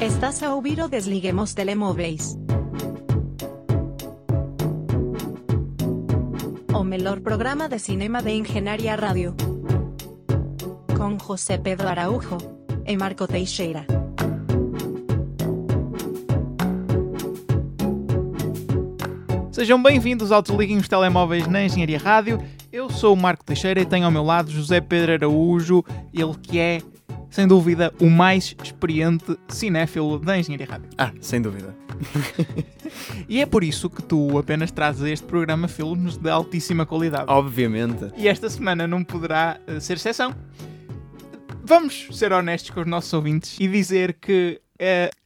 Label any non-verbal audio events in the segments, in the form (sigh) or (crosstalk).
Estás a ouvir o Desliguemos Telemóveis. O melhor programa de cinema de Engenharia Rádio. Com José Pedro Araújo e Marco Teixeira. Sejam bem-vindos ao Desliguem os Telemóveis na Engenharia Rádio. Eu sou o Marco Teixeira e tenho ao meu lado José Pedro Araújo, ele que é, sem dúvida, o mais experiente cinéfilo da Engenharia Rádio. Ah, sem dúvida. (laughs) E é por isso que tu apenas trazes este programa filmes de altíssima qualidade. Obviamente. E esta semana não poderá eh, ser exceção. Vamos ser honestos com os nossos ouvintes e dizer que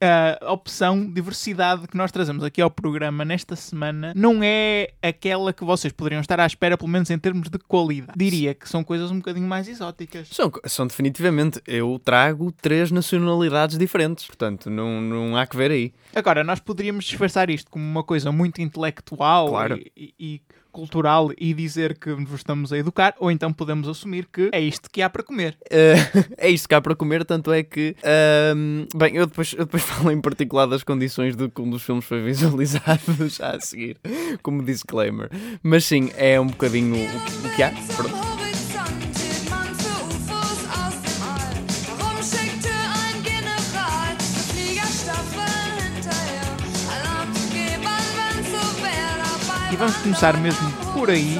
a, a opção diversidade que nós trazemos aqui ao programa nesta semana não é aquela que vocês poderiam estar à espera, pelo menos em termos de qualidade. Diria que são coisas um bocadinho mais exóticas. São, são definitivamente. Eu trago três nacionalidades diferentes. Portanto, não, não há que ver aí. Agora, nós poderíamos disfarçar isto como uma coisa muito intelectual Claro. e, e- e cultural e dizer que vos estamos a educar, ou então podemos assumir que é isto que há para comer. Eh, (laughs) é isto que há para comer, tanto é que. ahm, bem, eu depois, eu depois (laughs) falo em particular das condições de que um dos filmes foi (laughs) visualizado já a seguir, como disclaimer. Mas sim, é um bocadinho o que, o que há. Pronto. E vamos começar mesmo por aí.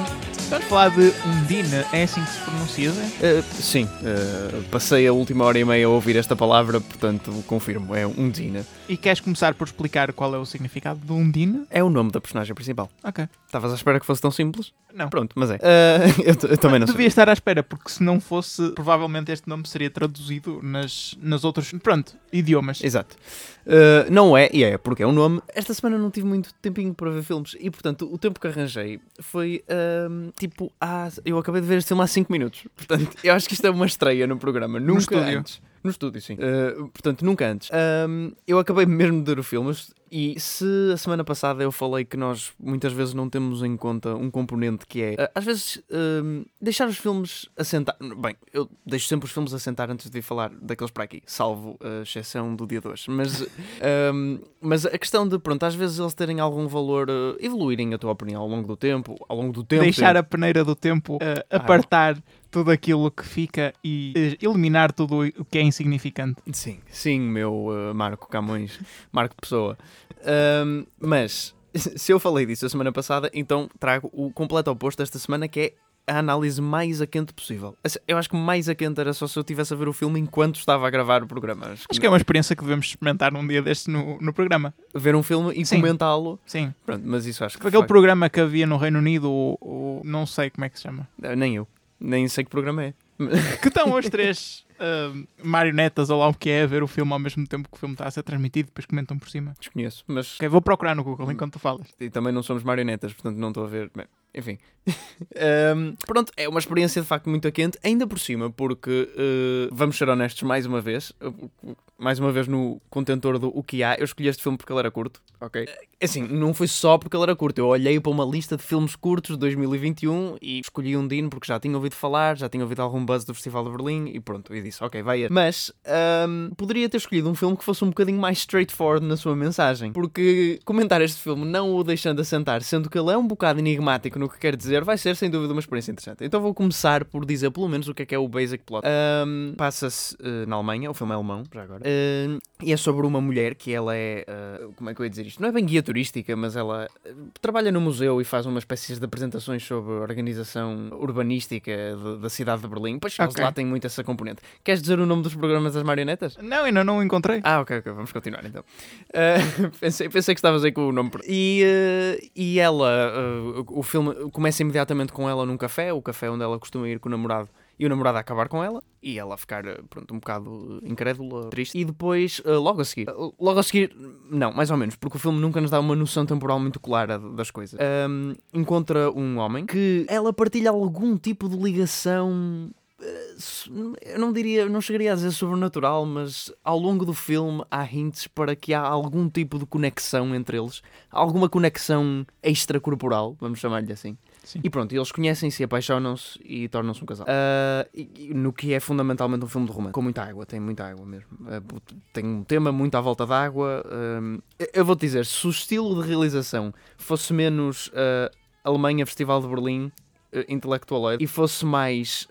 Vamos falar de Undine, é assim que se pronuncia? Zé? Eh, sim, eh, passei a última hora e meia a ouvir esta palavra, portanto confirmo, é um Dina. E queres começar por explicar qual é o significado de Undine? É o nome da personagem principal. Ok. Estavas à espera que fosse tão simples? Não. Pronto, mas é. (laughs) Eh, (laughs) eu, eu também não sei. Devia estar à espera, porque se não fosse, provavelmente este nome seria traduzido nas, nas outros, pronto, idiomas. Exato. Uh, não é, e é, porque é um nome. Esta semana não tive muito tempinho para ver filmes e, portanto, o tempo que arranjei foi um, tipo. há- eu acabei de ver este filme há 5 minutos. Portanto, eu acho que isto é uma estreia no programa. Nunca estúdio. antes. No estúdio, sim. Uh, portanto, nunca antes. Um, eu acabei mesmo de ver o filme e se a semana passada eu falei que nós muitas vezes não temos em conta um componente que é, uh, às vezes, um, deixar os filmes assentar. Bem, eu deixo sempre os filmes assentar antes de falar daqueles para aqui, salvo a exceção do dia 2. Mas, um, (laughs) mas a questão de, pronto, às vezes eles terem algum valor, uh, evoluírem a tua opinião ao longo do tempo, ao longo do tempo. Deixar tempo. a peneira do tempo eh, Ah. apartar tudo aquilo que fica e eh, eliminar tudo o que é insignificante. Sim, sim, meu uh, Marco Camões, Marco Pessoa. Um, mas (laughs) se eu falei disso a semana passada, então trago o completo oposto desta semana, que é a análise mais a quente possível. Eu acho que mais a quente era só se eu estivesse a ver o filme enquanto estava a gravar o programa. Acho que, Acho que é uma experiência que devemos experimentar num dia destes no, no programa. ver um filme e comentá-lo. Sim. Pronto, mas isso acho que Foi aquele foi. programa que havia no Reino Unido, o, o- não sei como é que se chama. Eh, Nem eu. Nem sei que programa é. Que estão as três marionetas ou lá o que é a ver o filme ao mesmo tempo que o filme está a ser transmitido, depois comentam por cima. Desconheço, mas Ok, vou procurar no Google enquanto tu falas. e também não somos marionetas, portanto não estou a ver. Bem, enfim. Ahm, pronto, é uma experiência de facto muito quente, ainda por cima, porque eh, vamos ser honestos mais uma vez, eh, mais uma vez no contentor do o que há. Eu escolhi este filme porque ele era curto, ok? É Assim, não foi só porque ele era curto, eu olhei para uma lista de filmes curtos de 2021 e escolhi um Dino porque já tinha ouvido falar, já tinha ouvido algum buzz do Festival de Berlim e pronto, e disse, ok, vai. este. Mas ahm, poderia ter escolhido um filme que fosse um bocadinho mais straightforward na sua mensagem, porque comentar este filme não o deixando assentar, sendo que ele é um bocado enigmático no que quer dizer, vai ser sem dúvida uma experiência interessante. Então vou começar por dizer pelo menos o que é que é o basic plot. Ahm, Passa-se eh, na Alemanha, o filme é alemão, já agora. Ahm, e é sobre uma mulher que ela é. ah, como é que eu ia dizer isto? Não é bem guia turística, mas ela ah, trabalha no museu e faz uma espécie de apresentações sobre a organização urbanística de- da cidade de Berlim. Pois eles Ok. lá têm muito essa componente. Queres dizer o nome dos programas das marionetas? Não, ainda não o encontrei. Ah, ok, ok, vamos continuar então. Uh, (laughs) pensei, pensei que estavas aí com o nome. E, uh, e ela, uh, o filme começa imediatamente com ela num café, o café onde ela costuma ir com o namorado, e o namorado a acabar com ela, e ela ficar, uh, pronto, um bocado incrédula, triste. E depois, uh, logo a seguir, logo a seguir, não, mais ou menos, porque o filme nunca nos dá uma noção temporal muito clara das coisas. Um, encontra um homem que ela partilha algum tipo de ligação. Uh, eu não diria, não chegaria a dizer sobrenatural, mas ao longo do filme há hints para que há algum tipo de conexão entre eles, alguma conexão extracorporal, vamos chamar-lhe assim. Sim. E pronto, eles conhecem-se, apaixonam-se e tornam-se um casal. E- e no que é fundamentalmente um filme de romance. Com muita água, tem muita água mesmo. Ah, tem um tema muito à volta d'água. ah, eu vou-te dizer, se o estilo de realização fosse menos Alemanha Festival de Berlim, uh, Intellectual e fosse mais,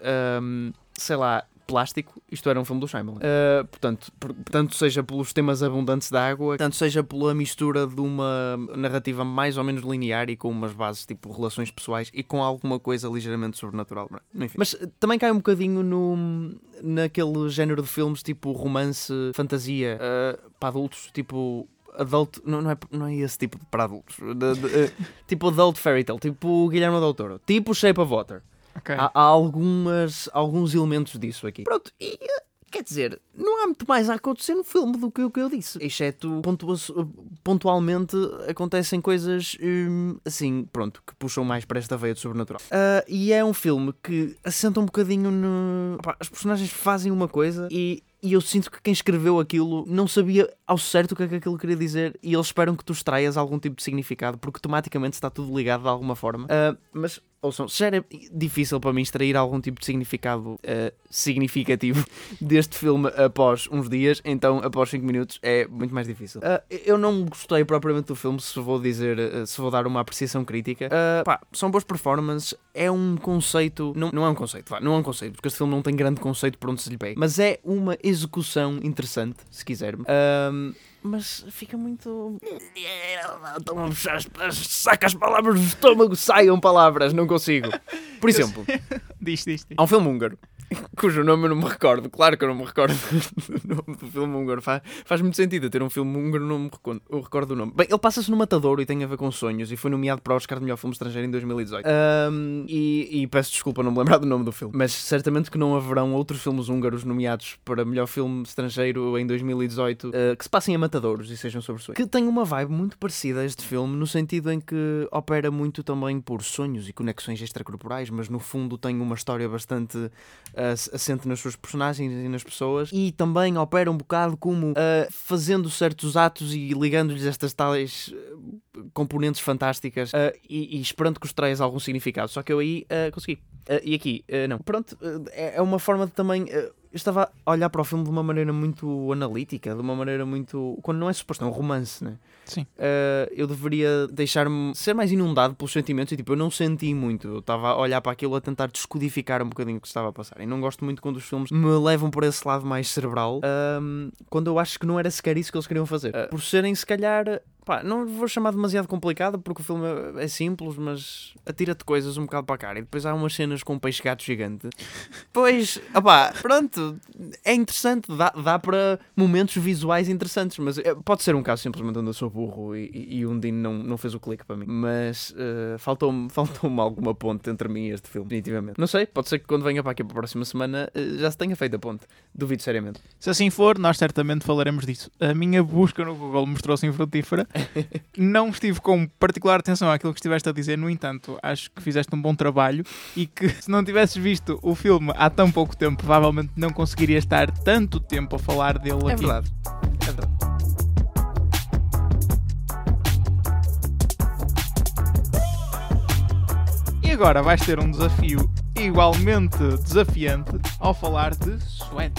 sei lá, plástico, isto era um filme do Shyamalan. Uh, portanto, por- tanto seja pelos temas abundantes da água, tanto seja pela mistura de uma narrativa mais ou menos linear e com umas bases tipo relações pessoais e com alguma coisa ligeiramente sobrenatural. Enfim. Mas uh, também cai um bocadinho no, naquele género de filmes tipo romance, fantasia, uh, para adultos, tipo adulto, não, não, é, não é esse tipo de para adultos, De- de- eh, (laughs) tipo adult fairy tale, tipo Guilherme Del Toro, tipo Shape of Water. Ok. Há, há algumas, alguns elementos disso aqui. Pronto, e, quer dizer, não há muito mais a acontecer no filme do que o que eu disse. Exceto, pontua- pontualmente, acontecem coisas hum, assim, pronto, que puxam mais para esta veia de sobrenatural. Ah, e é um filme que assenta um bocadinho no. Opá, as personagens fazem uma coisa e. E eu sinto que quem escreveu aquilo não sabia ao certo o que é que aquilo queria dizer e eles esperam que tu extraias algum tipo de significado porque tematicamente está tudo ligado de alguma forma. Ah, mas, se já era difícil para mim extrair algum tipo de significado ah, significativo (laughs) deste filme após uns dias, então após 5 minutos é muito mais difícil. Ah, eu não gostei propriamente do filme, se vou dizer, ah, se vou dar uma apreciação crítica. Pá, são boas performances, é um conceito, não, não é um conceito, vá, não é um conceito, porque este filme não tem grande conceito por onde se lhe pega, mas é uma execução interessante, se quisermos. Ahm, mas fica muito. Estão a puxar as, as- saca as palavras do estômago, saiam palavras, não consigo. Por (laughs) exemplo, (laughs) Diz, diz, diz. Há um filme húngaro, (laughs) cujo nome eu não me recordo. Claro que eu não me recordo do nome do filme húngaro. Faz, faz muito sentido ter um filme húngaro, não me recordo, eu recordo o nome. Bem, ele passa-se no Matadouro e tem a ver com sonhos e foi nomeado para o Oscar de melhor filme estrangeiro em 2018. Ahm, e, e peço desculpa não me lembrar do nome do filme, mas certamente que não haverão outros filmes húngaros nomeados para melhor filme estrangeiro em 2018 ah, que se passem a matadouros e sejam sobre sonhos. Que tem uma vibe muito parecida a este filme, no sentido em que opera muito também por sonhos e conexões extracorporais, mas no fundo tem uma história bastante ah, assente nas suas personagens e nas pessoas e também opera um bocado como ah, fazendo certos atos e ligando-lhes estas tais ah, componentes fantásticas e, e esperando que os traias algum significado. Só que eu aí consegui. E aqui, não. Pronto, é é uma forma de também. Eu estava a olhar para o filme de uma maneira muito analítica, de uma maneira muito. quando não é suposto, é um romance, né? Sim. Uh, eu deveria deixar-me ser mais inundado pelos sentimentos e tipo, eu não senti muito. Eu estava a olhar para aquilo a tentar descodificar um bocadinho o que estava a passar. E não gosto muito quando os filmes me levam por esse lado mais cerebral, um, quando eu acho que não era sequer isso que eles queriam fazer. Uh, por serem, se calhar, pá, não vou chamar demasiado complicado porque o filme é simples, mas atira-te coisas um bocado para a cara. E depois há umas cenas com um peixe-gato gigante. Pois, opá, pronto, é interessante, dá, dá para momentos visuais interessantes, mas eh, pode ser um caso simplesmente onde eu sou burro e, e, o Dino não, não fez o clique para mim. Mas eh, faltou-me (laughs) faltou alguma ponte entre mim e este filme, definitivamente. Não sei, pode ser que quando venha para aqui para a próxima semana eh, já se tenha feito a ponte. Duvido seriamente. Se assim for, nós certamente falaremos disso. A minha busca no Google mostrou-se infrutífera. (laughs) não estive com particular atenção àquilo que estiveste a dizer, no entanto, acho que fizeste um bom trabalho e que se não tivesses visto o filme há tão pouco tempo, provavelmente não conseguirias estar tanto tempo a falar dele É aqui. verdade. É verdade. E agora vais ter um desafio igualmente desafiante ao falar de Sweat.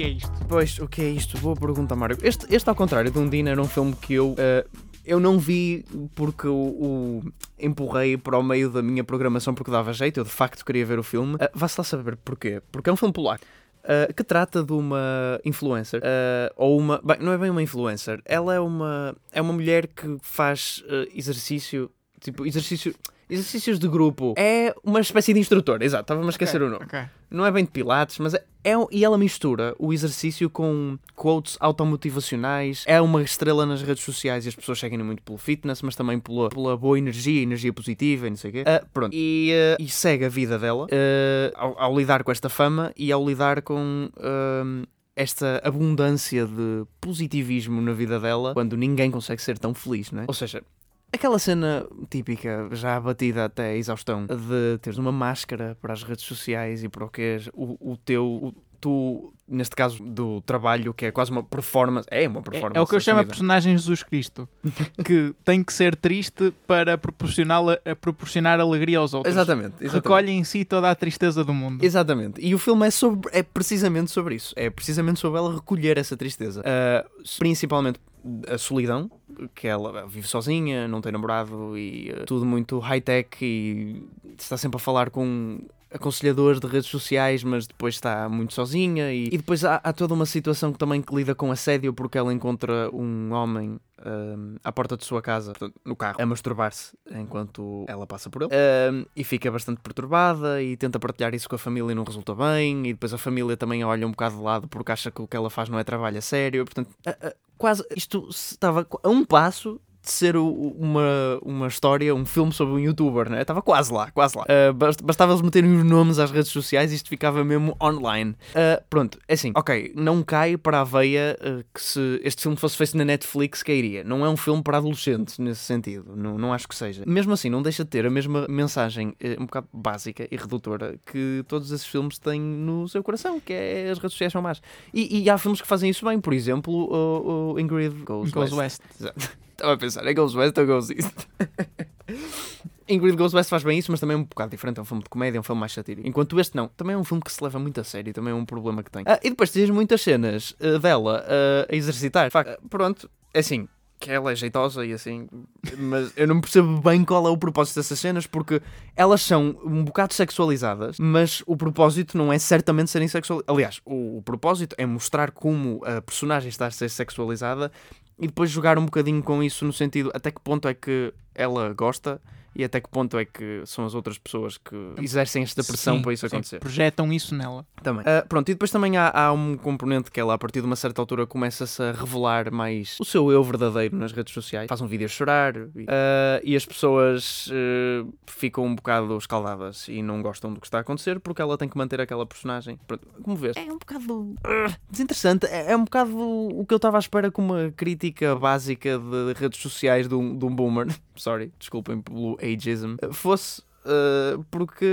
Que é isto? Pois, o que é isto? Boa pergunta, Mário. Este, este ao contrário de um Dino, era um filme que eu. eh, eu não vi porque o, o empurrei para o meio da minha programação porque dava jeito, eu de facto queria ver o filme. Uh, Vá-se lá saber porquê. Porque é um filme polaco. uh, que trata de uma influencer uh, ou uma, bem, não é bem uma influencer, ela é uma é uma mulher que faz uh, exercício, tipo exercício, exercícios de grupo. É uma espécie de instrutor, exato, estava-me a esquecer Ok, o nome ok. não é bem de pilates, mas é, é e ela mistura o exercício com quotes automotivacionais. É uma estrela nas redes sociais e as pessoas seguem muito pelo fitness, mas também pela, pela boa energia, energia positiva e não sei o quê. Ah, pronto. E, ah, e segue a vida dela ah, ao, ao lidar com esta fama e ao lidar com. esta abundância de positivismo na vida dela quando ninguém consegue ser tão feliz, não é? Ou seja, Aquela cena típica, já batida até a exaustão, de teres uma máscara para as redes sociais e para o que és o, o teu. o- tu, neste caso, do trabalho, que é quase uma performance. É uma É, performance. é o que eu chamo a personagem Jesus Cristo, (laughs) que tem que ser triste para proporcionar, a proporcionar alegria aos outros. Exatamente. exatamente. Recolhe em si toda a tristeza do mundo. Exatamente. E o filme é, sobre, é precisamente sobre isso. É precisamente sobre ela recolher essa tristeza. Ah, principalmente a solidão, que ela vive sozinha, não tem namorado e ah, tudo muito high-tech e está sempre a falar com aconselhadores de redes sociais, mas depois está muito sozinha e, e depois há, há toda uma situação que também que lida com assédio porque ela encontra um homem ahm, à porta de sua casa, portanto, no carro, a masturbar-se enquanto ela passa por ele Ahm, e fica bastante perturbada e tenta partilhar isso com a família e não resulta bem e depois a família também olha um bocado de lado porque acha que o que ela faz não é trabalho a sério, portanto, a- quase isto estava a um passo de ser uma, uma história, um filme sobre um youtuber, né? Estava quase lá, quase lá. Ah, bast- bastava eles meterem os nomes às redes sociais e isto ficava mesmo online. Ah, pronto, é assim, ok, não cai para a veia ah, que se este filme fosse feito na Netflix cairia. Não é um filme para adolescentes nesse sentido, não, não acho que seja. Mesmo assim, não deixa de ter a mesma mensagem eh, um bocado básica e redutora que todos esses filmes têm no seu coração, que é as redes sociais são más. E, e há filmes que fazem isso bem, por exemplo, o, o Ingrid Goes, Goes West. West. Exato. Estava a pensar, é West ou Goes East? (laughs) Ingrid West faz bem isso, mas também é um bocado diferente. É um filme de comédia, é um filme mais satírico. Enquanto este não, também é um filme que se leva muito a sério, também é um problema que tem. Ah, e depois tens muitas cenas ah, dela ah, a exercitar. De facto, ah, pronto, é assim, que ela é jeitosa e assim, mas eu não percebo bem qual é o propósito dessas cenas porque elas são um bocado sexualizadas, mas o propósito não é certamente serem sexualizadas. Aliás, o, o propósito é mostrar como a personagem está a ser sexualizada e depois jogar um bocadinho com isso no sentido até que ponto é que ela gosta e até que ponto é que são as outras pessoas que exercem esta pressão Sim, para isso sim, acontecer. Projetam isso nela. Também. Ah, pronto, e depois também há, há um componente que ela, a partir de uma certa altura, começa-se a revelar mais o seu eu verdadeiro nas redes sociais. Faz um vídeo a chorar e, ah, e as pessoas ah, ficam um bocado escaldadas e não gostam do que está a acontecer porque ela tem que manter aquela personagem. Pronto, como vês, é um bocado desinteressante. É, é um bocado o que eu estava à espera com uma crítica básica de redes sociais de um, de um boomer. (laughs) Sorry, desculpem pelo ageism. Fosse. Ah, porque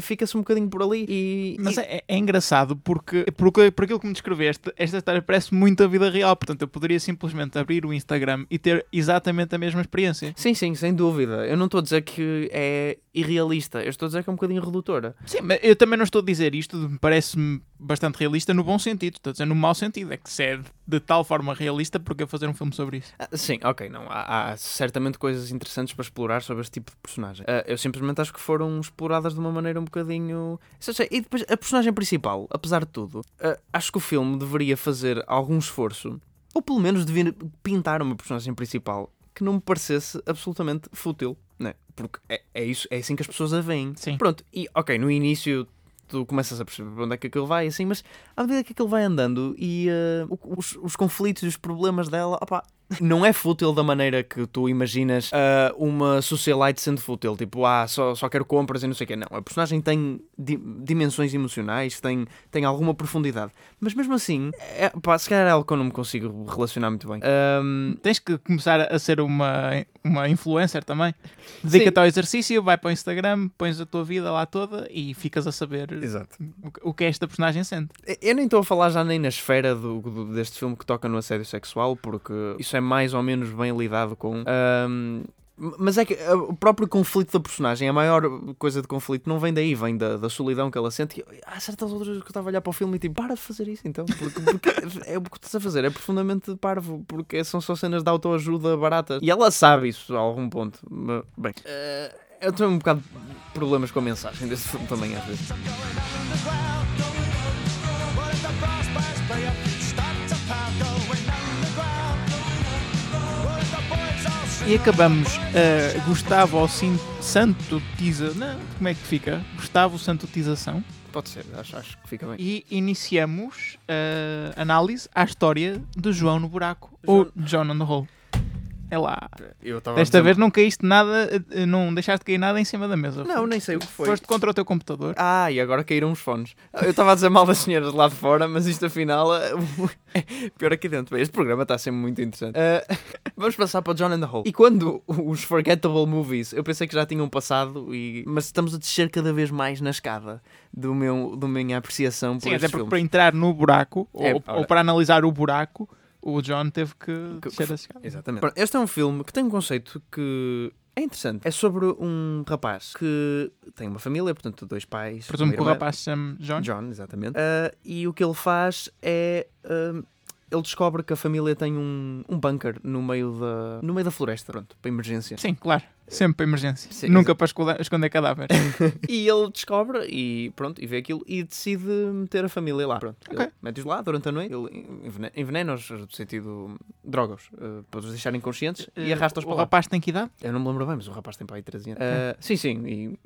fica-se um bocadinho por ali e, Mas e- é, é engraçado porque, porque, por aquilo que me descreveste, esta história parece muito a vida real. Portanto, eu poderia simplesmente abrir o Instagram e ter exatamente a mesma experiência. Sim, sim, sem dúvida. Eu não estou a dizer que é irrealista, eu estou a dizer que é um bocadinho redutora. Sim, mas eu também não estou a dizer isto, parece-me bastante realista no bom sentido. Estou a dizer no mau sentido. É que se é de tal forma realista, porque eu fazer um filme sobre isso? Ah, sim, ok, não. Há, há certamente coisas interessantes para explorar sobre este tipo de personagem. Ah, eu simplesmente acho que foram exploradas de uma maneira um bocadinho. E depois, a personagem principal, apesar de tudo, ah, acho que o filme deveria fazer algum esforço, ou pelo menos devia pintar uma personagem principal que não me parecesse absolutamente fútil, né? Porque é, é isso, é assim que as pessoas a veem. Sim. Pronto, e ok, no início tu começas a perceber para onde é que aquilo vai, assim, mas à medida que aquilo vai andando e eh, o- os, os conflitos e os problemas dela, opá, não é fútil da maneira que tu imaginas ah, uma socialite sendo fútil, tipo, ah, só, só quero compras e não sei o quê. Não, a personagem tem di- dimensões emocionais, tem, tem alguma profundidade, mas mesmo assim, é, pá, se calhar é algo que eu não me consigo relacionar muito bem. Ahm, Tens que começar a ser uma, uma influencer também. Dedica-te ao exercício, vai para o Instagram, pões a tua vida lá toda e ficas a saber Exato. o, que- o que esta personagem sente. Eu nem estou a falar já nem na esfera do, do- deste filme que toca no assédio sexual, porque isso é mais ou menos bem lidado com. ahm, mas é que ah, o próprio conflito da personagem, a maior coisa de conflito não vem daí, vem da, da solidão que ela sente. E há certas outras que eu estava a olhar para o filme e tipo, para de fazer isso então, porque, porque (laughs) é o que estás a fazer, é profundamente parvo, porque são só cenas de autoajuda baratas. E ela sabe isso a algum ponto. Mas, Bem, ah, eu tenho um bocado de problemas com a mensagem deste filme também às vezes. E acabamos a Gustavo ao Sin- Santo Tiza. Não, como é que fica? Gustavo Santotização. Pode ser, acho, acho que fica bem. E iniciamos a análise à história de João no Buraco. Ou John on the Hole. É lá. Desta vez não caíste nada, eh, não deixaste cair nada em cima da mesa. Não, nem sei o que foi. Foste contra o teu computador. Ah, e agora caíram os fones. Eu estava a dizer mal das senhoras lá de fora, mas isto afinal (laughs) é pior aqui dentro. Bem, Este programa está sempre muito interessante. Ah, (laughs) vamos passar para o John and the Hole. E quando os Forgettable Movies, eu pensei que já tinham passado, e... mas estamos a descer cada vez mais na escada do meu, do minha apreciação por Sim, até porque filmes. para entrar no buraco, É, ou para analisar o buraco, o John teve que Que- descer a escada. Exatamente. Pronto, Este é um filme que tem um conceito que é interessante. É sobre um rapaz que tem uma família, portanto, dois pais. Presumo que o rapaz se chama John. John, exatamente. Ah, e o que ele faz é. ah, ele descobre que a família tem um, um bunker no meio, da, no meio da floresta, pronto, para emergência. Sim, claro. Sempre para emergência. Sim, Nunca para esconder, esconder cadáver. (laughs) E ele descobre e pronto, e vê aquilo e decide meter a família lá. Pronto, Ok. ele mete-os lá durante a noite, ele envene- envenena-os no sentido drogas, ah, para os deixarem conscientes e arrasta-os o para lá. rapaz tem que idade? Eu não me lembro bem, mas o rapaz tem para aí 13 anos. Ah, sim, sim, e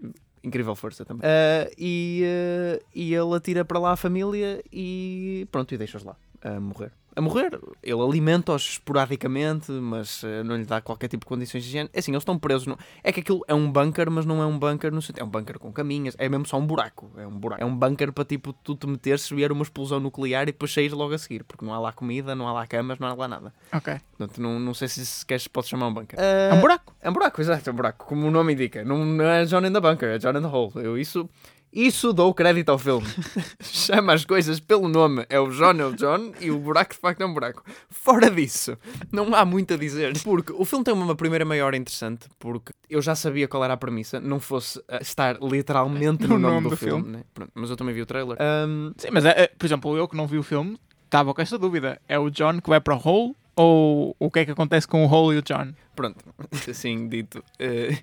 incrível força também. Ah, e, ah, e ele atira para lá a família e pronto, e deixa-os lá a morrer. A morrer, ele alimenta-os esporadicamente, mas ah, não lhe dá qualquer tipo de condições de higiene. É assim, eles estão presos. No... É que aquilo é um bunker, mas não é um bunker no sentido. É um bunker com caminhas, é mesmo só um buraco. É um buraco. É um bunker para tipo tu te meteres se vier uma explosão nuclear e depois saís logo a seguir, porque não há lá comida, não há lá camas, não há lá nada. Ok. Portanto, não, não sei se sequer se pode chamar um bunker. É um buraco. É um buraco, exato, é um buraco, como o nome indica. Não, não é John in the Bunker, é John in the Hole. Eu isso, isso dou crédito ao filme. (laughs) Chama as coisas pelo nome. É o John, é o John, e o buraco de facto é um buraco. Fora disso, não há muito a dizer. Porque o filme tem uma primeira meia hora interessante, porque eu já sabia qual era a premissa, não fosse ah, estar literalmente no, No nome, nome do, do filme. filme. né? Pronto, mas eu também vi o trailer. Ahm, Sim, mas, é, é, por exemplo, eu que não vi o filme, estava com esta dúvida. É o John que vai para o Hole ou o que é que acontece com o Hole e o John? Pronto, (laughs) assim dito, eh,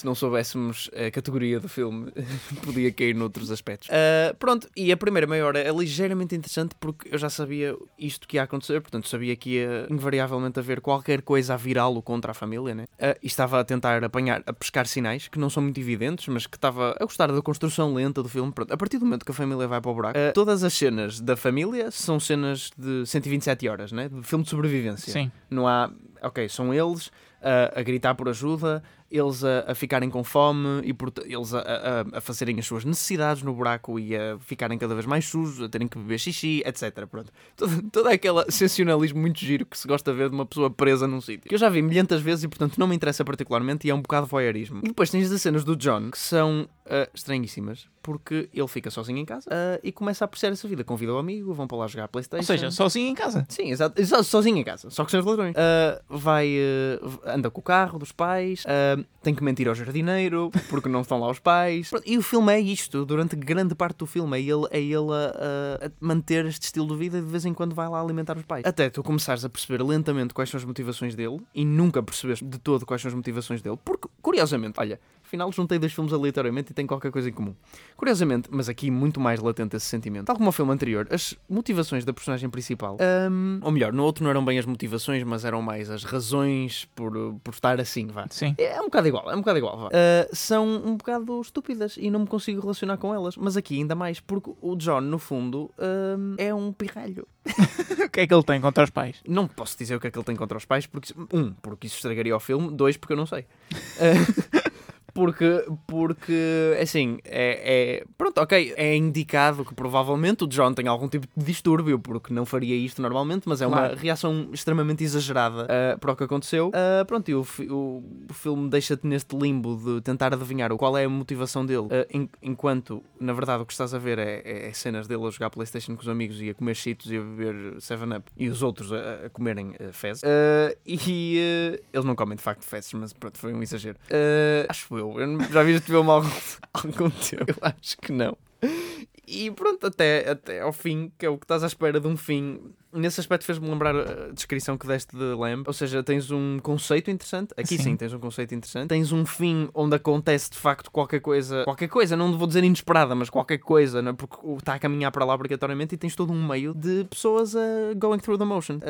se não soubéssemos a categoria do filme, (laughs) podia cair noutros aspectos. Ah, pronto, e a primeira meia hora é ligeiramente interessante porque eu já sabia isto que ia acontecer, portanto sabia que ia invariavelmente haver qualquer coisa a virá-lo contra a família, né? Ah, e estava a tentar apanhar, a pescar sinais que não são muito evidentes, mas que estava a gostar da construção lenta do filme. Pronto, a partir do momento que a família vai para o buraco, ah, todas as cenas da família são cenas de 127 horas, né? De filme de sobrevivência. Sim. Não há. Ok, são eles a, a gritar por ajuda, eles a, a ficarem com fome e por, eles a, a, a fazerem as suas necessidades no buraco e a ficarem cada vez mais sujos, a terem que beber xixi, etc. Pronto. Todo, todo aquele sensacionalismo muito giro que se gosta de ver de uma pessoa presa num sítio. Que eu já vi milhentas vezes e, portanto, não me interessa particularmente e é um bocado voyeurismo. E depois tens as cenas do John que são ah, estranhíssimas porque ele fica sozinho em casa ah, e começa a apreciar essa vida. Convida o amigo, vão para lá jogar Playstation. Ou seja, sozinho em casa. Sim, exato. Sozinho em casa, só que sem os ladrões. Ah, vai, anda com o carro dos pais, tem que mentir ao jardineiro porque não estão lá os pais. E o filme é isto, durante grande parte do filme, é ele, é ele a, a- a manter este estilo de vida e de vez em quando vai lá alimentar os pais. Até tu começares a perceber lentamente quais são as motivações dele e nunca percebes de todo quais são as motivações dele, porque, curiosamente, olha, afinal juntei dois filmes aleatoriamente e têm qualquer coisa em comum. Curiosamente, mas aqui muito mais latente esse sentimento. Tal como o filme anterior, as motivações da personagem principal, hum, ou melhor, no outro não eram bem as motivações, mas eram mais as razões por, por estar assim, vá. Sim. É um bocado igual, é um bocado igual, vá. Ah, são um bocado estúpidas e não me consigo relacionar com elas. Mas aqui ainda mais, porque o John, no fundo, hum, é um pirralho. (laughs) o que é que ele tem contra os pais? Não posso dizer o que é que ele tem contra os pais, porque um, porque isso estragaria o filme, dois, porque eu não sei. Ah, (laughs) porque, porque, assim, é, é- Pronto, ok, é indicado que provavelmente o John tem algum tipo de distúrbio, porque não faria isto normalmente, mas é uma Claro. reação extremamente exagerada ah, para o que aconteceu. Ah, pronto, e o, o, o filme deixa-te neste limbo de tentar adivinhar o- qual é a motivação dele, ah, en- enquanto, na verdade, o que estás a ver é, é- é cenas dele a jogar Playstation com os amigos e a comer cheetos e a beber 7-Up e os outros a, a comerem fezes. E eles não comem de facto fezes, mas pronto, foi um exagero. Acho eu, eu não- já viste há algum, algum tempo? Eu acho que não. E pronto, até, até ao fim, que é o que estás à espera de um fim. Nesse aspecto fez-me lembrar a descrição que deste de Lamb. Ou seja, tens um conceito interessante. Aqui sim. Sim. tens um conceito interessante. Tens um fim onde acontece de facto qualquer coisa. Qualquer coisa, não vou dizer inesperada, mas qualquer coisa, não é? porque está a caminhar para lá obrigatoriamente e tens todo um meio de pessoas a going through the motion.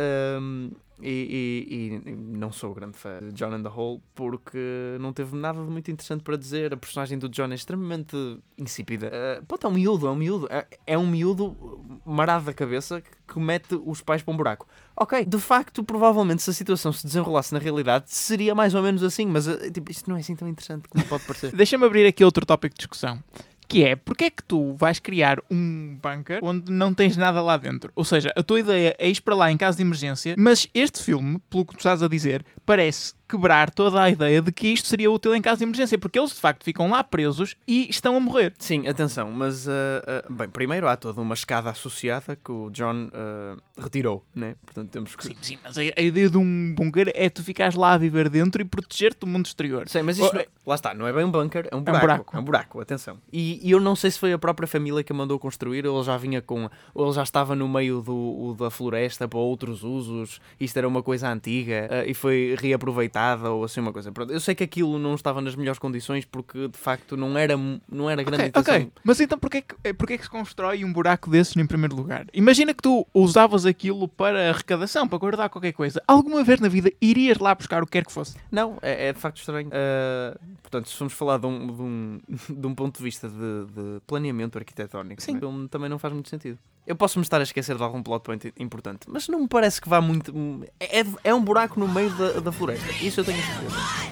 Um, e, e- e não sou grande fã de John and the Hole porque não teve nada de muito interessante para dizer. A personagem do John é extremamente insípida. Uh, pronto, é um miúdo, é um miúdo. É, é um miúdo marado da cabeça que comete os pais para um buraco. Ok, de facto, provavelmente, se a situação se desenrolasse na realidade, seria mais ou menos assim, mas eh, tipo, isto não é assim tão interessante como pode parecer. (laughs) Deixa-me abrir aqui outro tópico de discussão. Que é, porque é que tu vais criar um bunker onde não tens nada lá dentro? Ou seja, a tua ideia é ir para lá em caso de emergência, mas este filme, pelo que tu estás a dizer, parece quebrar toda a ideia de que isto seria útil em caso de emergência, porque eles de facto ficam lá presos e estão a morrer. Sim, atenção, mas ah, ah, bem, primeiro há toda uma escada associada que o John ah, retirou, né? Portanto, temos que. Sim, sim, mas a, a ideia de um bunker é tu ficares lá a viver dentro e proteger-te do mundo exterior. Sei, mas isto Oh, não- lá está, não é bem um bunker, é um buraco. buraco. É um buraco, atenção. E, e eu não sei se foi a própria família que a mandou construir ou ele já vinha com. ou ele já estava no meio do, da floresta para outros usos, isto era uma coisa antiga e foi reaproveitada ou assim uma coisa. Pronto, eu sei que aquilo não estava nas melhores condições porque de facto não era, não era grande Ok, intenção. ok. Mas então porquê, que- eh, porquê que se constrói um buraco desses em primeiro lugar? Imagina que tu usavas aquilo para arrecadação, para guardar qualquer coisa. Alguma vez na vida irias lá buscar o que quer que fosse? Não, é, é de facto estranho. Ah, portanto, se formos falar de um, de um, (laughs) de um ponto de vista de, de planeamento arquitetónico, Sim. também não faz muito sentido. Eu posso-me estar a esquecer de algum plot point importante, mas não me parece que vá muito. É, é um buraco no meio da, da floresta. Isso eu tenho certeza. A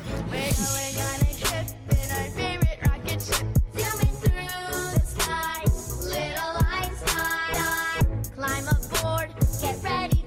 find.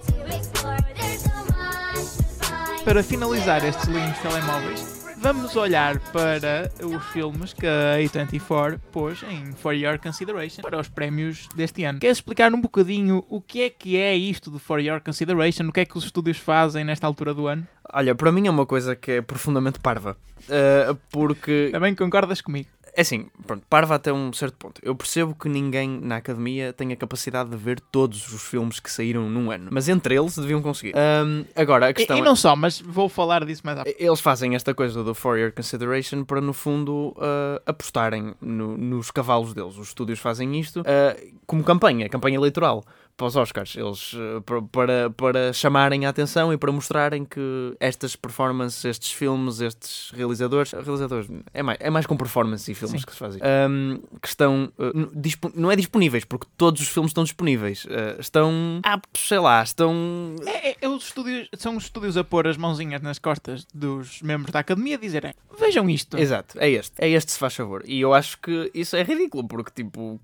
Para finalizar estes lindos telemóveis, vamos olhar para os filmes que a A24 pôs em For Your Consideration para os prémios deste ano. Queres explicar um bocadinho o que é que é isto de For Your Consideration? O que é que os estúdios fazem nesta altura do ano? Olha, para mim é uma coisa que é profundamente parva. Ah, porque Também concordas comigo? É assim, pronto, parva até um certo ponto. Eu percebo que ninguém na academia tem a capacidade de ver todos os filmes que saíram num ano, mas entre eles deviam conseguir. Ahm, agora, a E, questão e é- não só, mas vou falar disso mais à. Eles fazem esta coisa do For Your Consideration para, no fundo, ah, apostarem no- nos cavalos deles. Os estúdios fazem isto ah, como campanha, campanha eleitoral para os Oscars. Eles, pa- para, para chamarem a atenção e para mostrarem que estas performances, estes filmes, estes realizadores, realizadores é mais, é mais com performance e filmes Sim. que se fazem, ahm, que estão, dispo- não é disponíveis, porque todos os filmes estão disponíveis, ah, estão aptos, sei lá, estão É, é- é os estúdios, são os estúdios a pôr as mãozinhas nas costas dos membros da academia a dizerem vejam isto. Exato, é este. É este, se faz favor. E eu acho que isso é ridículo, porque, tipo,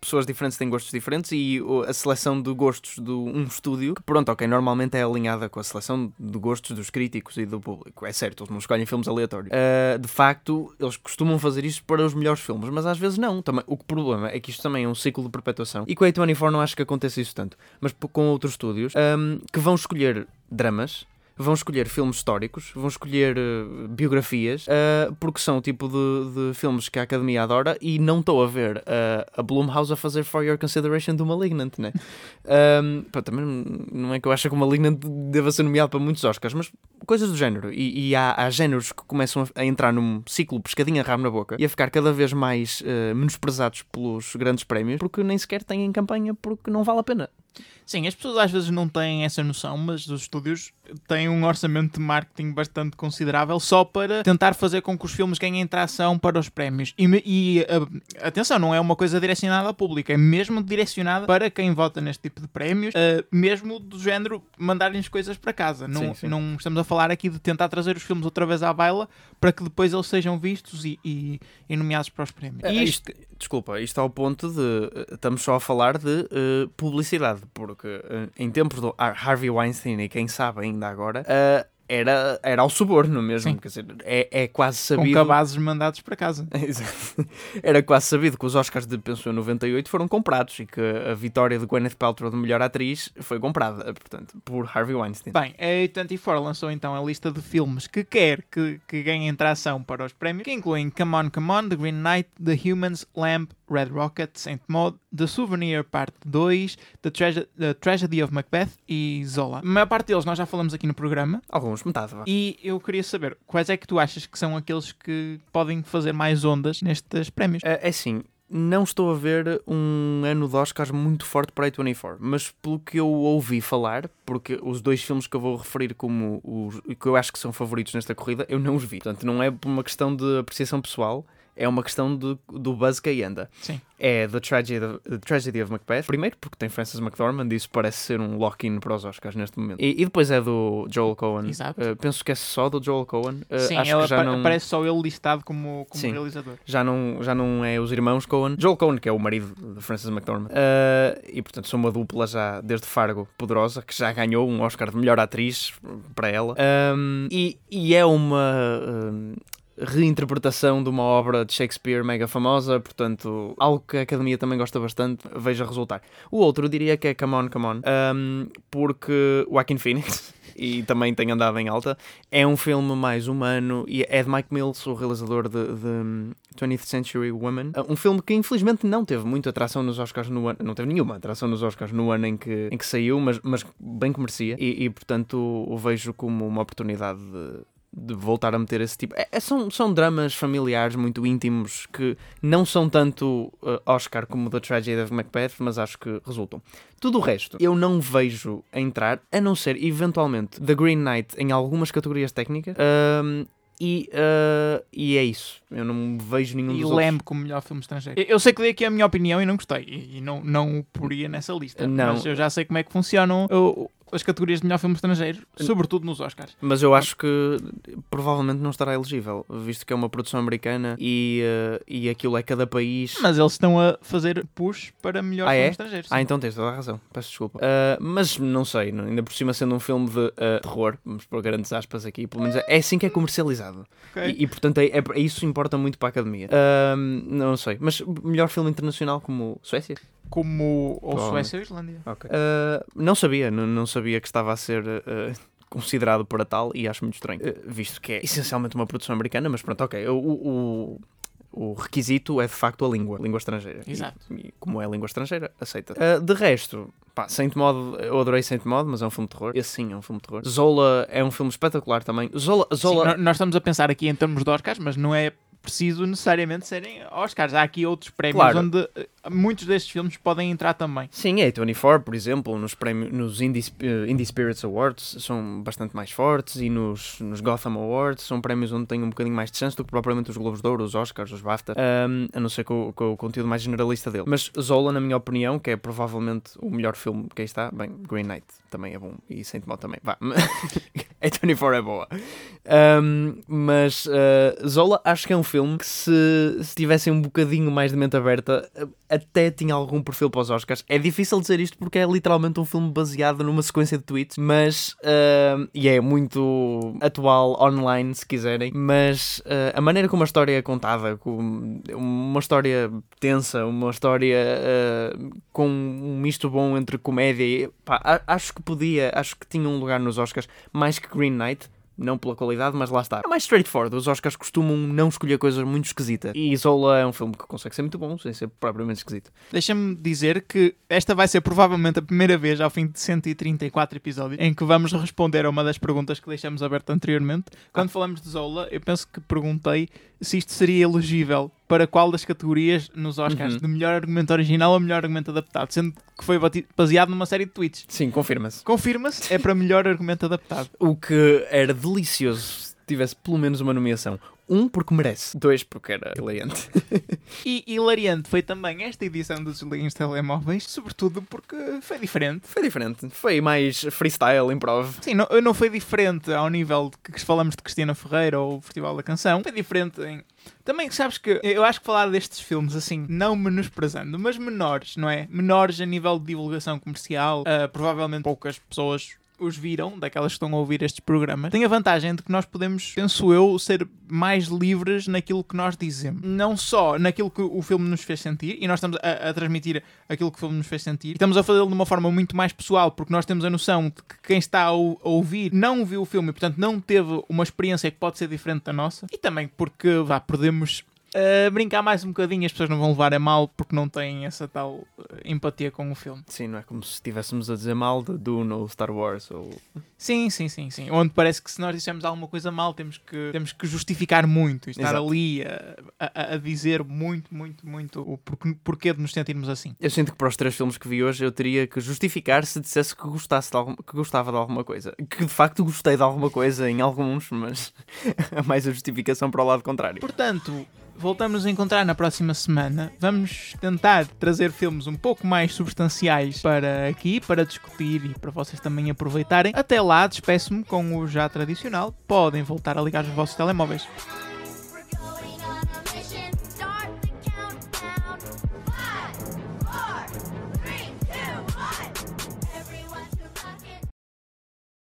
pessoas diferentes têm gostos diferentes e a seleção de gostos de um estúdio, que, pronto, ok, normalmente é alinhada com a seleção de gostos dos críticos e do público. É certo, eles não escolhem filmes aleatórios. Ah, de facto, eles costumam fazer isto para os melhores filmes, mas às vezes não. Também, o problema é que isto também é um ciclo de perpetuação. E com a A24 não acho que aconteça isso tanto. Mas com outros estúdios, ahm, que vão escolher dramas, vão escolher filmes históricos, vão escolher eh, biografias, eh, porque são o tipo de, de filmes que a Academia adora e não estou a ver eh, a Blumhouse a fazer For Your Consideration do Malignant, né? (laughs) Pá, também não é que eu acho que o Malignant deva ser nomeado para muitos Oscars, mas coisas do género. E, e há, há géneros que começam a, entrar num ciclo pescadinha rabo na boca e a ficar cada vez mais menosprezados pelos grandes prémios porque nem sequer têm campanha porque não vale a pena. Sim, as pessoas às vezes não têm essa noção, mas os estúdios têm um orçamento de marketing bastante considerável só para tentar fazer com que os filmes ganhem tração para os prémios. E, e, ah, atenção, não é uma coisa direcionada ao público, é mesmo direcionada para quem vota neste tipo de prémios, ah, mesmo do género mandarem-nos coisas para casa. Não, Sim, sim. não estamos a falar aqui de tentar trazer os filmes outra vez à baila para que depois eles sejam vistos e, e- e nomeados para os prémios. É, E isto, isto- desculpa, isto ao ponto de eh, estamos só a falar de eh, publicidade, porque eh, em tempos do Har- Harvey Weinstein e quem sabe ainda agora, eh, era, era ao suborno mesmo, Sim. quer dizer, é, é quase com sabido. cabazes mandados para casa. (laughs) Era quase sabido que os Oscars de pensão 98 foram comprados e que a vitória de Gwyneth Paltrow de melhor atriz foi comprada, portanto, por Harvey Weinstein. Bem, a A24 lançou então a lista de filmes que quer que, que ganhem tração para os prémios, que incluem Come On, Come On, The Green Knight, The Humans, Lamp, Red Rocket, Saint Maud, The Souvenir Parte 2, The, Trage- The Tragedy of Macbeth e Zola. A maior parte deles nós já falamos aqui no programa. Alguns, metade, vá. E eu queria saber quais é que tu achas que são aqueles que podem fazer mais ondas nestes prémios? É é assim, não estou a ver um ano de Oscars muito forte para a 24, mas pelo que eu ouvi falar, porque os dois filmes que eu vou referir como os que eu acho que são favoritos nesta corrida, eu não os vi. Portanto, não é por uma questão de apreciação pessoal, é uma questão do, do buzz que aí anda. Sim. É The Tragedy, of, The Tragedy of Macbeth, primeiro porque tem Frances McDormand, e isso parece ser um lock-in para os Oscars neste momento. E, e depois é do Joel Cohen. Exato. Uh, penso que é só do Joel Cohen. Uh, Sim, acho ela que já não, aparece só ele listado como, como Sim. realizador. já, não, já não é os irmãos Cohen. Joel Cohen, que é o marido de Frances McDormand. Uh, e portanto são uma dupla já desde Fargo poderosa, que já ganhou um Oscar de melhor atriz para ela. Um, e, e é uma. um, reinterpretação de uma obra de Shakespeare mega famosa, portanto, algo que a Academia também gosta bastante, veja resultar. O outro diria que é Come On, Come On, um, porque Joaquin Phoenix, (laughs) e também tem andado em alta, é um filme mais humano e é de Mike Mills, o realizador de, de 20th Century Woman, um filme que infelizmente não teve muita atração nos Oscars no ano, não teve nenhuma atração nos Oscars no ano em que, em que saiu, mas, mas bem que merecia, e, e, portanto o vejo como uma oportunidade de de voltar a meter esse tipo. É, é- são, são dramas familiares muito íntimos que não são tanto uh, Oscar como The Tragedy of Macbeth, mas acho que resultam. Tudo o resto eu não vejo a entrar, a não ser eventualmente The Green Knight em algumas categorias técnicas. um, e, uh, e é isso. Eu não vejo nenhum E dos Lamb como melhor filme estrangeiro. Eu- Eu sei que dei aqui a minha opinião e não gostei. E, e não, não o poria nessa lista. Não. Mas eu já sei como é que funcionam as categorias de melhor filme estrangeiro, sobretudo nos Oscars. Mas eu acho que provavelmente não estará elegível, visto que é uma produção americana e, uh, e aquilo é cada país. Mas eles estão a fazer push para melhor Ah, filme é? estrangeiro. sim. Ah, então tens toda a razão, peço desculpa. Ah, mas não sei, ainda por cima sendo um filme de ah, terror, vamos pôr grandes aspas aqui, pelo menos é assim que é comercializado. Ok. E, e, portanto é, é- é isso importa muito para a academia. Ah, não sei, mas melhor filme internacional como Suécia? Como ou. Suécia ou Islândia. Ah, não sabia, não, não sabia que estava a ser. ah, Considerado para tal e acho muito estranho, Ah, visto que é essencialmente uma produção americana, mas pronto, ok. O, o, o requisito é de facto a língua, língua estrangeira. E- Exato. E, como é língua estrangeira, aceita. De resto, pá, Saint Maud, eu adorei Saint Maud, mas é um filme de terror. Esse sim é um filme de terror. Zola é um filme espetacular também. Zola, Sim, Zola no- nós estamos a pensar aqui em termos de Oscars, mas não é preciso necessariamente serem Oscars. Há aqui outros prémios Claro. onde eh, muitos destes filmes podem entrar também. Sim, é 24, por exemplo, nos, prémios, nos Indie, eh, Indie Spirits Awards são bastante mais fortes e nos, nos Gotham Awards são prémios onde tem um bocadinho mais de chance do que propriamente os Globos de Ouro, os Oscars, os BAFTA, ahm, a não ser com, o- com o conteúdo mais generalista dele. Mas Zola, na minha opinião, que é provavelmente o melhor filme que aí está, bem, Green Knight também é bom e Saint Maud também, vá. (laughs) (laughs) (laughs) é 24 é boa. Ahm, mas ah, Zola acho que é um filme que se, se tivessem um bocadinho mais de mente aberta até tinha algum perfil para os Oscars. É difícil dizer isto porque é literalmente um filme baseado numa sequência de tweets, mas ahm, e é muito atual online se quiserem, mas ah, a maneira como a história é contada, com uma história tensa, uma história ah, com um misto bom entre comédia e pá, acho que podia, acho que tinha um lugar nos Oscars mais que Green Knight. Não pela qualidade, mas lá está. É mais straightforward. Os Oscars costumam não escolher coisas muito esquisitas. E Zola é um filme que consegue ser muito bom, sem ser propriamente esquisito. Deixa-me dizer que esta vai ser provavelmente a primeira vez ao fim de 134 episódios em que vamos responder a uma das perguntas que deixamos aberta anteriormente. Quando falamos de Zola, eu penso que perguntei se isto seria elegível para qual das categorias nos Oscars, Uhum. de melhor argumento original ou melhor argumento adaptado, sendo que foi baseado numa série de tweets. Sim, confirma-se. Confirma-se, é para melhor argumento adaptado. O que era delicioso se tivesse pelo menos uma nomeação. Um, porque merece. Dois, porque era hilariante. (laughs) E hilariante foi também esta edição dos os Telemóveis, sobretudo porque foi diferente. Foi diferente. Foi mais freestyle, improv. Sim, não, não foi diferente ao nível de que falamos de Cristina Ferreira ou o Festival da Canção. Foi diferente em. Também, sabes que eu acho que falar destes filmes, assim, não menosprezando, mas menores, não é? Menores a nível de divulgação comercial, ah, provavelmente poucas pessoas os viram, daquelas que estão a ouvir estes programas, tem a vantagem de que nós podemos, penso eu, ser mais livres naquilo que nós dizemos. Não só naquilo que o filme nos fez sentir, e nós estamos a, a transmitir aquilo que o filme nos fez sentir, e estamos a fazê-lo de uma forma muito mais pessoal, porque nós temos a noção de que quem está a, ou- a ouvir não viu o filme e, portanto, não teve uma experiência que pode ser diferente da nossa, e também porque, vá, podemos uh, brincar mais um bocadinho, as pessoas não vão levar a mal porque não têm essa tal uh, empatia com o filme. Sim, não é como se estivéssemos a dizer mal de Dune ou Star Wars ou... Sim, sim, sim, sim. Onde parece que se nós dissermos alguma coisa mal, temos que, temos que justificar muito e estar Exato. ali a, a- a dizer muito, muito, muito o porquê, porquê de nos sentirmos assim. Eu sinto que para os três filmes que vi hoje eu teria que justificar se dissesse que, gostasse de algum- que gostava de alguma coisa. Que de facto gostei de alguma coisa em alguns, mas (laughs) é mais a justificação para o lado contrário. Portanto, voltamos a encontrar na próxima semana. Vamos tentar trazer filmes um pouco mais substanciais para aqui, para discutir e para vocês também aproveitarem. Até lá, despeço-me com o já tradicional. Podem voltar a ligar os vossos telemóveis.